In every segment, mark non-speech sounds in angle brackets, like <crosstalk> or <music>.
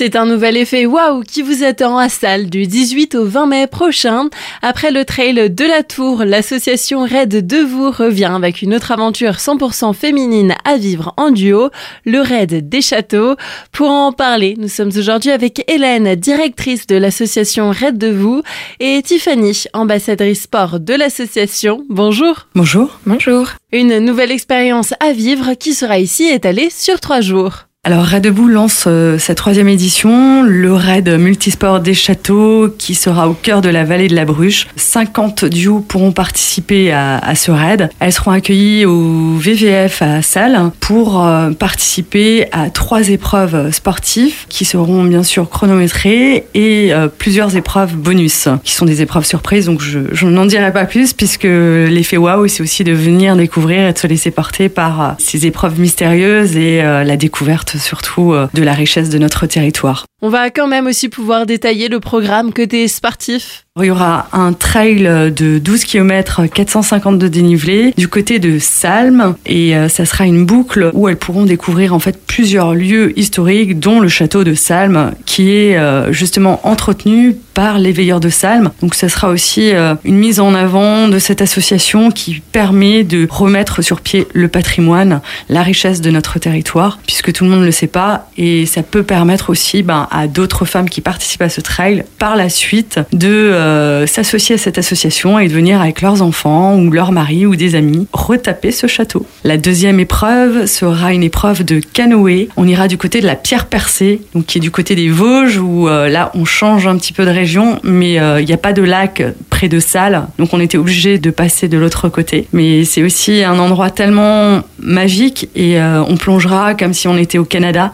C'est un nouvel effet waouh qui vous attend à salle du 18 au 20 mai prochain. Après le trail de la Tour, l'association Raid de vous revient avec une autre aventure 100% féminine à vivre en duo, le Raid des Châteaux. Pour en parler, nous sommes aujourd'hui avec Hélène, directrice de l'association Raid de vous, et Tiffany, ambassadrice sport de l'association. Bonjour. Bonjour. Bonjour. Une nouvelle expérience à vivre qui sera ici étalée sur trois jours. Alors Debout lance euh, sa troisième édition, le raid multisport des châteaux qui sera au cœur de la vallée de la Bruche. 50 duos pourront participer à, ce raid. Elles seront accueillies au VVF à Salle pour euh, participer à trois épreuves sportives qui seront bien sûr chronométrées et euh, plusieurs épreuves bonus qui sont des épreuves surprises. Donc je, n'en dirai pas plus puisque l'effet waouh c'est aussi de venir découvrir et de se laisser porter par ces épreuves mystérieuses et la découverte surtout euh, de la richesse de notre territoire. On va quand même aussi pouvoir détailler le programme côté sportif. Il y aura un trail de 12 km 450 de dénivelé du côté de Salm et euh, ça sera une boucle où elles pourront découvrir en fait plusieurs lieux historiques dont le château de Salm qui est euh, justement entretenu par les veilleurs de Salm. Donc ça sera aussi une mise en avant de cette association qui permet de remettre sur pied le patrimoine, la richesse de notre territoire puisque tout le monde ne le sait pas et ça peut permettre aussi ben, à d'autres femmes qui participent à ce trail par la suite de euh, s'associer à cette association et de venir avec leurs enfants ou leur mari ou des amis retaper ce château. La deuxième épreuve sera une épreuve de canoë. On ira du côté de la pierre percée, qui est du côté des Vosges où euh, là on change un petit peu de région, mais euh, il n'y a pas de lac de Salles, donc on était obligé de passer de l'autre côté. Mais c'est aussi un endroit tellement magique et on plongera comme si on était au Canada.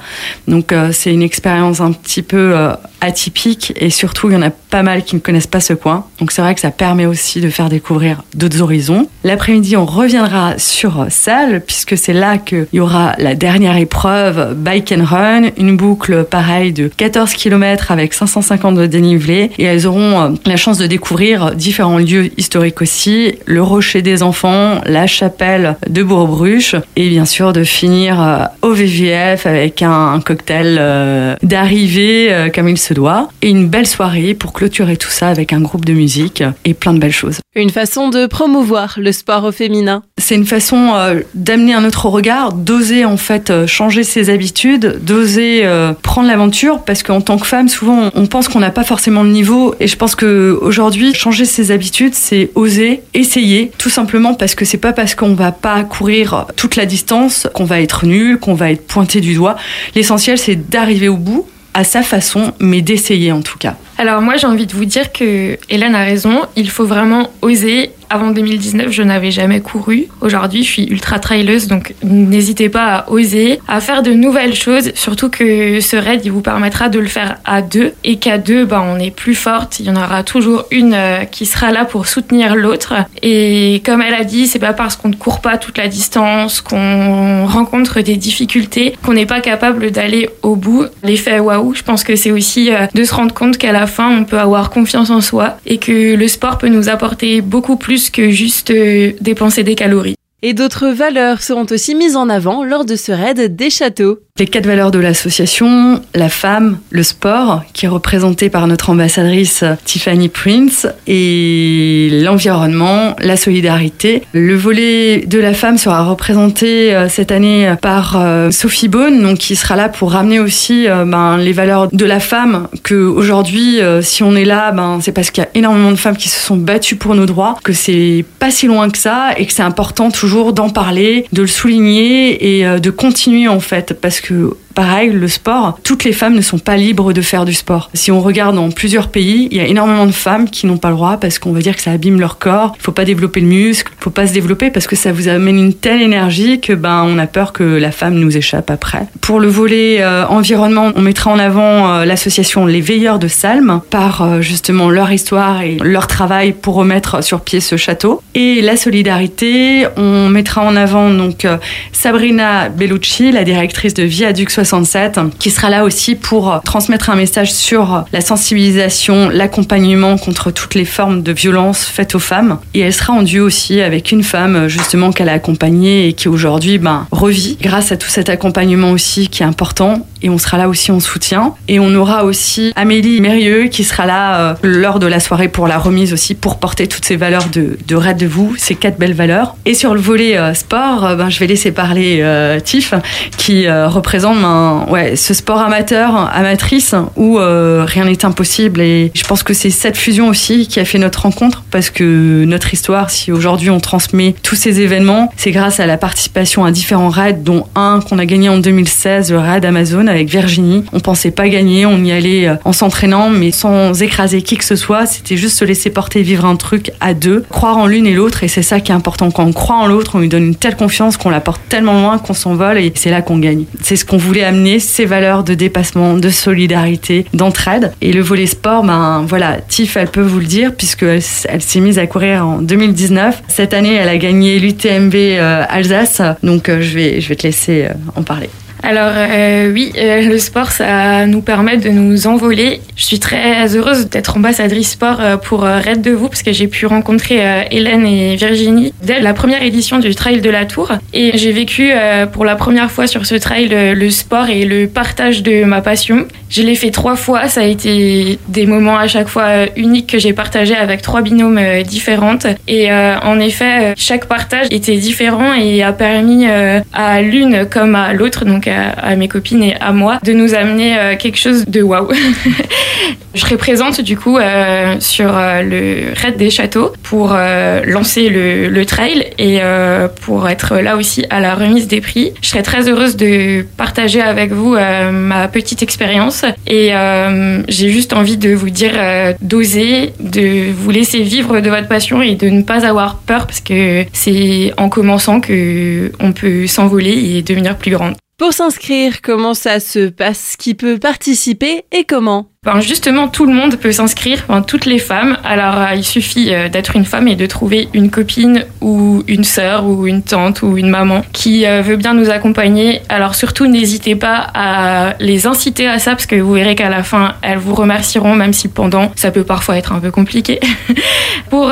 Donc c'est une expérience un petit peu euh, atypique et surtout il y en a pas mal qui ne connaissent pas ce coin. Donc c'est vrai que ça permet aussi de faire découvrir d'autres horizons. L'après-midi, on reviendra sur Salle puisque c'est là qu'il y aura la dernière épreuve Bike and Run, une boucle pareille de 14 km avec 550 de dénivelé et elles auront euh, la chance de découvrir différents lieux historiques aussi, le Rocher des Enfants, la chapelle de Bourg-Bruche et bien sûr de finir euh, au VVF avec un cocktail d'arrivée comme il se doit, et une belle soirée pour clôturer tout ça avec un groupe de musique et plein de belles choses. Une façon de promouvoir le sport au féminin. C'est une façon euh, d'amener un autre regard, d'oser en fait euh, changer ses habitudes, d'oser euh, prendre l'aventure, parce qu'en tant que femme, souvent on pense qu'on n'a pas forcément le niveau, et je pense que aujourd'hui changer ses habitudes, c'est oser, essayer, tout simplement parce que c'est pas parce qu'on va pas courir toute la distance qu'on va être nul, qu'on va être pointé du doigt. L'essentiel, c'est d'arriver au bout à sa façon, mais d'essayer en tout cas. Alors moi j'ai envie de vous dire que Hélène a raison, il faut vraiment oser avant 2019, je n'avais jamais couru. Aujourd'hui, je suis ultra traileuse, donc n'hésitez pas à oser, à faire de nouvelles choses. Surtout que ce raid, il vous permettra de le faire à deux et qu'à deux, bah, on est plus forte. Il y en aura toujours une euh, qui sera là pour soutenir l'autre. Et comme elle a dit, c'est pas parce qu'on ne court pas toute la distance, qu'on rencontre des difficultés, qu'on n'est pas capable d'aller au bout. L'effet waouh, je pense que c'est aussi euh, de se rendre compte qu'à on peut avoir confiance en soi et que le sport peut nous apporter beaucoup plus que juste euh, dépenser des calories. Et d'autres valeurs seront aussi mises en avant lors de ce raid des châteaux. Les quatre valeurs de l'association, la femme, le sport, qui est représenté par notre ambassadrice Tiffany Prince, et l'environnement, la solidarité. Le volet de la femme sera représenté euh, cette année par euh, Sophie Bone, donc qui sera là pour ramener aussi euh, ben, les valeurs de la femme. Que aujourd'hui, si on est là, ben, c'est parce qu'il y a énormément de femmes qui se sont battues pour nos droits, que c'est pas si loin que ça, et que c'est important toujours d'en parler, de le souligner et de continuer en fait, parce que que Pareil, le sport, toutes les femmes ne sont pas libres de faire du sport. Si on regarde dans plusieurs pays, il y a énormément de femmes qui n'ont pas le droit parce qu'on va dire que ça abîme leur corps. Il faut pas développer le muscle, il faut pas se développer parce que ça vous amène une telle énergie que ben on a peur que la femme nous échappe après. Pour le volet euh, environnement, on mettra en avant euh, l'association Les Veilleurs de Salm par euh, justement leur histoire et leur travail pour remettre sur pied ce château. Et la solidarité, on mettra en avant donc Sabrina Bellucci, la directrice de Viaduc 67, qui sera là aussi pour transmettre un message sur la sensibilisation, l'accompagnement contre toutes les formes de violence faites aux femmes. Et elle sera en duo aussi avec une femme justement qu'elle a accompagnée et qui aujourd'hui ben, revit grâce à tout cet accompagnement aussi qui est important et on sera là aussi en soutien. Et on aura aussi Amélie Mérieux qui sera là lors de la soirée pour la remise aussi pour porter toutes ces valeurs de, de Raid de vous, ces quatre belles valeurs. Et sur le volet sport, ben, je vais laisser parler Tiff qui représente ben, ouais, ce sport amateur, amatrice où rien n'est impossible. Et je pense que c'est cette fusion aussi qui a fait notre rencontre parce que notre histoire, si aujourd'hui on transmet tous ces événements, c'est grâce à la participation à différents raids, dont un qu'on a gagné en 2016, le raid Amazon avec Virginie. On pensait pas gagner, on y allait euh, en s'entraînant, mais sans écraser qui que ce soit. C'était juste se laisser porter, vivre un truc à deux, croire en l'une et l'autre, et c'est ça qui est important. Quand on croit en l'autre, on lui donne une telle confiance qu'on la porte tellement loin qu'on s'envole, et c'est là qu'on gagne. C'est ce qu'on voulait amener, ces valeurs de dépassement, de solidarité, d'entraide. Et le volet sport, ben voilà, Tiff, elle peut vous le dire, puisqu'elle elle, s'est mise à courir en 2019. Cette année, elle a gagné l'UTMB euh, Alsace, donc euh, je, vais, je vais te laisser en parler. Alors euh, oui, euh, le sport, ça nous permet de nous envoler. Je suis très heureuse d'être ambassadrice sport euh, pour Red de vous parce que j'ai pu rencontrer Hélène et Virginie dès la première édition du Trail de la Tour. Et j'ai vécu pour la première fois sur ce trail le sport et le partage de ma passion. Je l'ai fait trois fois, ça a été des moments à chaque fois uniques que j'ai partagés avec trois binômes différentes. Et en effet, chaque partage était différent et a permis à l'une comme à l'autre, donc à, mes copines et à moi de nous amener euh, quelque chose de waouh. <laughs> je serai présente du coup euh, sur euh, le Raid des Châteaux pour lancer le, le, trail et pour être là aussi à la remise des prix. Je serais très heureuse de partager avec vous ma petite expérience et j'ai juste envie de vous dire d'oser, de vous laisser vivre de votre passion et de ne pas avoir peur parce que c'est en commençant que on peut s'envoler et devenir plus grande. Pour s'inscrire, comment ça se passe Qui peut participer et comment? Ben justement, tout le monde peut s'inscrire, toutes les femmes. Alors, euh, il suffit euh, d'être une femme et de trouver une copine ou une sœur ou une tante ou une maman qui euh, veut bien nous accompagner. Alors, surtout, n'hésitez pas à les inciter à ça parce que vous verrez qu'à la fin, elles vous remercieront, même si pendant, ça peut parfois être un peu compliqué. <laughs> Pour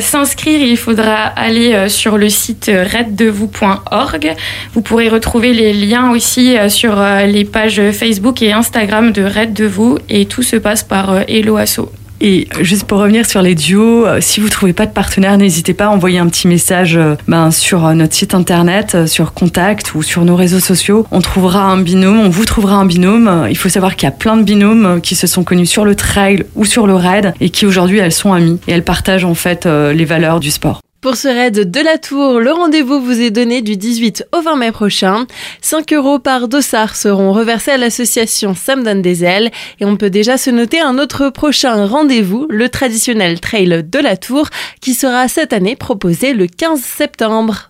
s'inscrire, il faudra aller sur le site reddevous.org. Vous pourrez retrouver les liens aussi sur les pages Facebook et Instagram de Red de vous et tout se passe par euh, Hello Asso. Et juste pour revenir sur les duos, euh, si vous trouvez pas de partenaire, n'hésitez pas à envoyer un petit message euh, ben, sur notre site internet, sur Contact ou sur nos réseaux sociaux. On trouvera un binôme, on vous trouvera un binôme. Il faut savoir qu'il y a plein de binômes qui se sont connus sur le trail ou sur le raid et qui aujourd'hui elles sont amies et elles partagent en fait les valeurs du sport. Pour ce raid de la Tour, le rendez-vous vous est donné du 18 au 20 mai prochain. 5 euros par dossard seront reversés à l'association Sam donne des ailes et on peut déjà se noter un autre prochain rendez-vous, le traditionnel trail de la Tour, qui sera cette année proposé le 15 septembre.